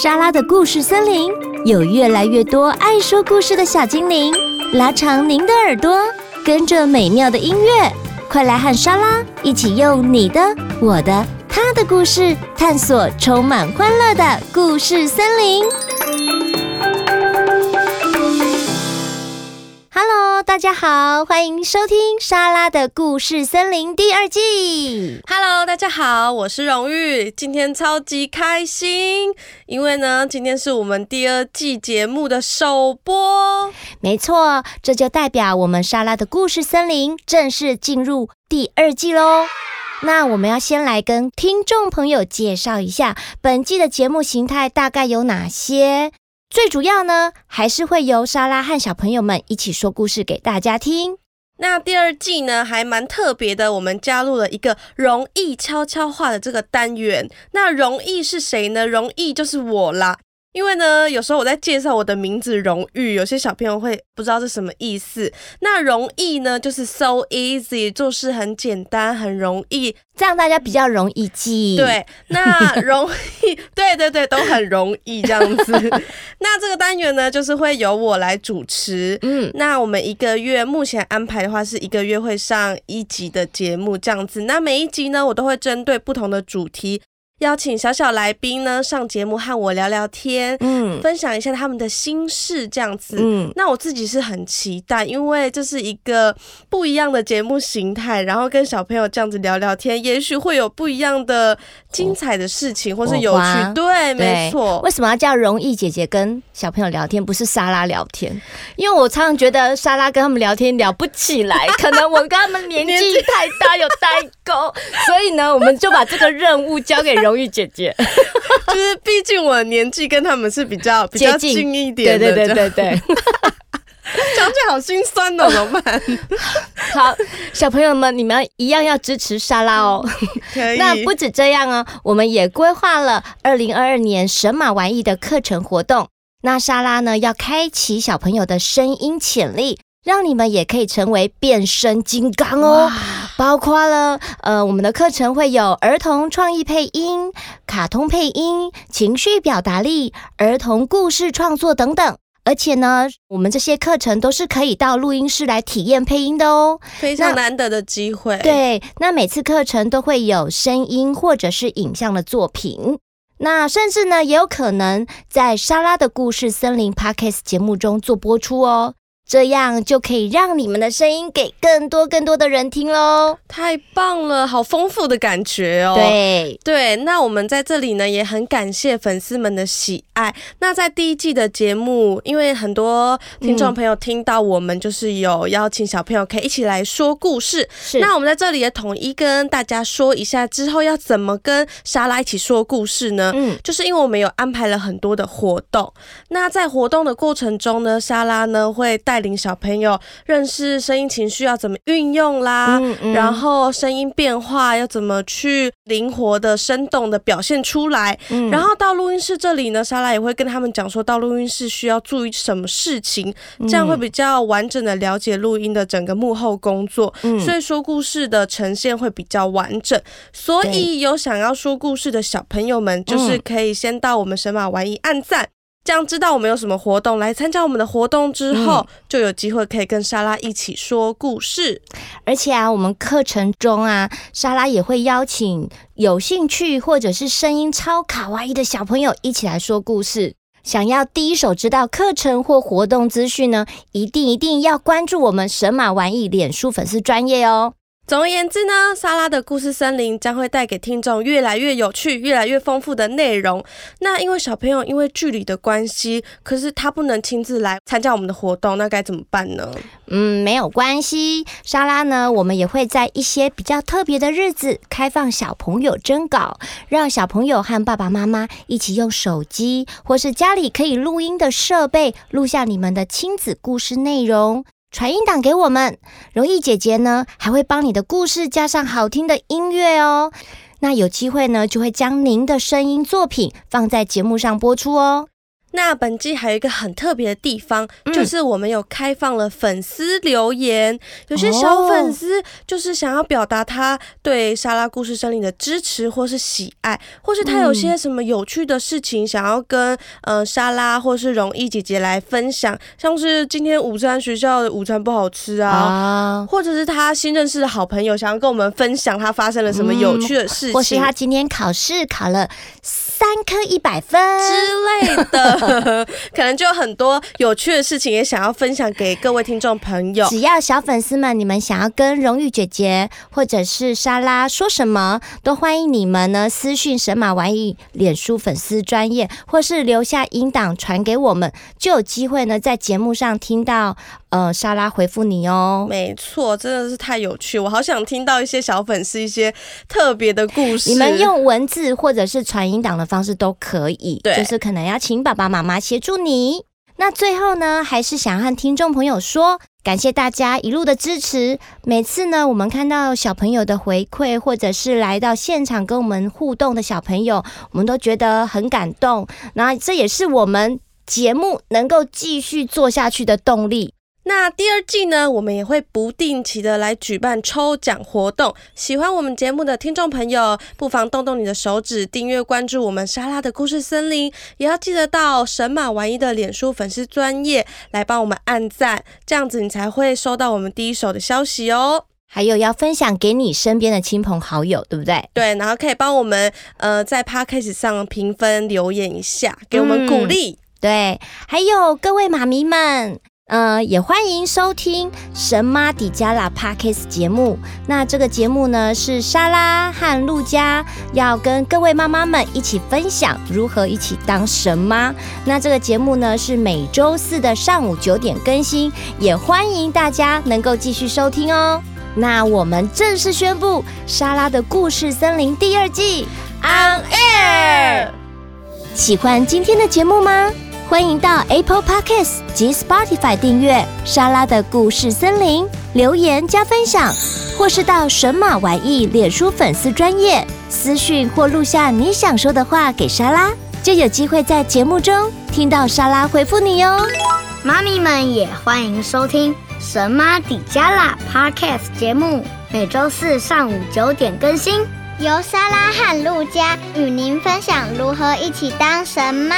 莎拉的故事森林有越来越多爱说故事的小精灵，拉长您的耳朵，跟着美妙的音乐，快来和莎拉一起用你的、我的、他的故事，探索充满欢乐的故事森林。Hello，大家好，欢迎收听莎拉的故事森林第二季。Hello，大家好，我是荣誉，今天超级开心，因为呢，今天是我们第二季节目的首播。没错，这就代表我们莎拉的故事森林正式进入第二季喽。那我们要先来跟听众朋友介绍一下本季的节目形态大概有哪些。最主要呢，还是会由莎拉和小朋友们一起说故事给大家听。那第二季呢，还蛮特别的，我们加入了一个容易悄悄话的这个单元。那容易是谁呢？容易就是我啦。因为呢，有时候我在介绍我的名字荣誉，有些小朋友会不知道是什么意思。那容易呢，就是 so easy，做事很简单，很容易，这样大家比较容易记。对，那容易，对对对，都很容易这样子。那这个单元呢，就是会由我来主持。嗯，那我们一个月目前安排的话，是一个月会上一集的节目这样子。那每一集呢，我都会针对不同的主题。邀请小小来宾呢上节目和我聊聊天，嗯，分享一下他们的心事这样子，嗯，那我自己是很期待，因为这是一个不一样的节目形态，然后跟小朋友这样子聊聊天，也许会有不一样的精彩的事情，或是有趣，对，没错。为什么要叫容易姐姐跟小朋友聊天，不是莎拉聊天？因为我常常觉得莎拉跟他们聊天聊不起来，可能我跟他们年纪 太大有代沟，所以呢，我们就把这个任务交给容。荣誉姐姐，就是毕竟我年纪跟他们是比较比较近一点的，对对对对对，讲起来好心酸哦，怎么办？好，小朋友们，你们一样要支持莎拉哦。那不止这样哦，我们也规划了二零二二年神马玩意的课程活动。那莎拉呢，要开启小朋友的声音潜力。让你们也可以成为变身金刚哦！包括了呃，我们的课程会有儿童创意配音、卡通配音、情绪表达力、儿童故事创作等等。而且呢，我们这些课程都是可以到录音室来体验配音的哦，非常难得的机会。对，那每次课程都会有声音或者是影像的作品，那甚至呢，也有可能在莎拉的故事森林 Podcast 节目中做播出哦。这样就可以让你们的声音给更多更多的人听喽！太棒了，好丰富的感觉哦。对对，那我们在这里呢也很感谢粉丝们的喜爱。那在第一季的节目，因为很多听众朋友听到我们就是有邀请小朋友可以一起来说故事，是。那我们在这里也统一跟大家说一下，之后要怎么跟莎拉一起说故事呢？嗯，就是因为我们有安排了很多的活动。那在活动的过程中呢，莎拉呢会带。带领小朋友认识声音情绪要怎么运用啦，嗯嗯、然后声音变化要怎么去灵活的、生动的表现出来。嗯、然后到录音室这里呢，莎拉也会跟他们讲说，到录音室需要注意什么事情，这样会比较完整的了解录音的整个幕后工作。嗯、所以说故事的呈现会比较完整。所以有想要说故事的小朋友们，就是可以先到我们神马玩意按赞。这样知道我们有什么活动，来参加我们的活动之后，嗯、就有机会可以跟莎拉一起说故事。而且啊，我们课程中啊，莎拉也会邀请有兴趣或者是声音超卡哇伊的小朋友一起来说故事。想要第一手知道课程或活动资讯呢，一定一定要关注我们神马玩意脸书粉丝专业哦。总而言之呢，莎拉的故事森林将会带给听众越来越有趣、越来越丰富的内容。那因为小朋友因为距离的关系，可是他不能亲自来参加我们的活动，那该怎么办呢？嗯，没有关系，莎拉呢，我们也会在一些比较特别的日子开放小朋友征稿，让小朋友和爸爸妈妈一起用手机或是家里可以录音的设备录下你们的亲子故事内容。传音档给我们，容易姐姐呢还会帮你的故事加上好听的音乐哦。那有机会呢，就会将您的声音作品放在节目上播出哦。那本季还有一个很特别的地方，嗯、就是我们有开放了粉丝留言，有些小粉丝就是想要表达他对莎拉故事森林的支持或是喜爱，或是他有些什么有趣的事情想要跟呃莎拉或是容易姐姐来分享，像是今天午餐学校的午餐不好吃啊，啊。或者是他新认识的好朋友想要跟我们分享他发生了什么有趣的事情，嗯、或是他今天考试考了三科一百分之类的，可能就有很多有趣的事情也想要分享给各位听众朋友。只要小粉丝们，你们想要跟荣誉姐姐或者是莎拉说什么，都欢迎你们呢私讯神马玩意脸书粉丝专业，或是留下音档传给我们，就有机会呢在节目上听到呃莎拉回复你哦。没错，真的是太有趣，我好想听到一些小粉丝一些特别的故事。你们用文字或者是传音档的方式都可以，对，就是可能要请爸爸妈妈协助你。那最后呢，还是想和听众朋友说，感谢大家一路的支持。每次呢，我们看到小朋友的回馈，或者是来到现场跟我们互动的小朋友，我们都觉得很感动。那这也是我们节目能够继续做下去的动力。那第二季呢，我们也会不定期的来举办抽奖活动。喜欢我们节目的听众朋友，不妨动动你的手指，订阅关注我们莎拉的故事森林，也要记得到神马玩意的脸书粉丝专页来帮我们按赞，这样子你才会收到我们第一手的消息哦。还有要分享给你身边的亲朋好友，对不对？对，然后可以帮我们呃在 Podcast 上评分留言一下，给我们鼓励。嗯，对，还有各位妈咪们。呃，也欢迎收听《神妈底加拉》Podcast 节目。那这个节目呢，是莎拉和路加要跟各位妈妈们一起分享如何一起当神妈。那这个节目呢，是每周四的上午九点更新，也欢迎大家能够继续收听哦。那我们正式宣布《莎拉的故事森林》第二季 On Air。喜欢今天的节目吗？欢迎到 Apple Podcasts 及 Spotify 订阅莎拉的故事森林，留言加分享，或是到神马玩意脸书粉丝专页私讯或录下你想说的话给莎拉，就有机会在节目中听到莎拉回复你哦。妈咪们也欢迎收听神妈底加拉 Podcast 节目，每周四上午九点更新，由莎拉和路加与您分享如何一起当神妈。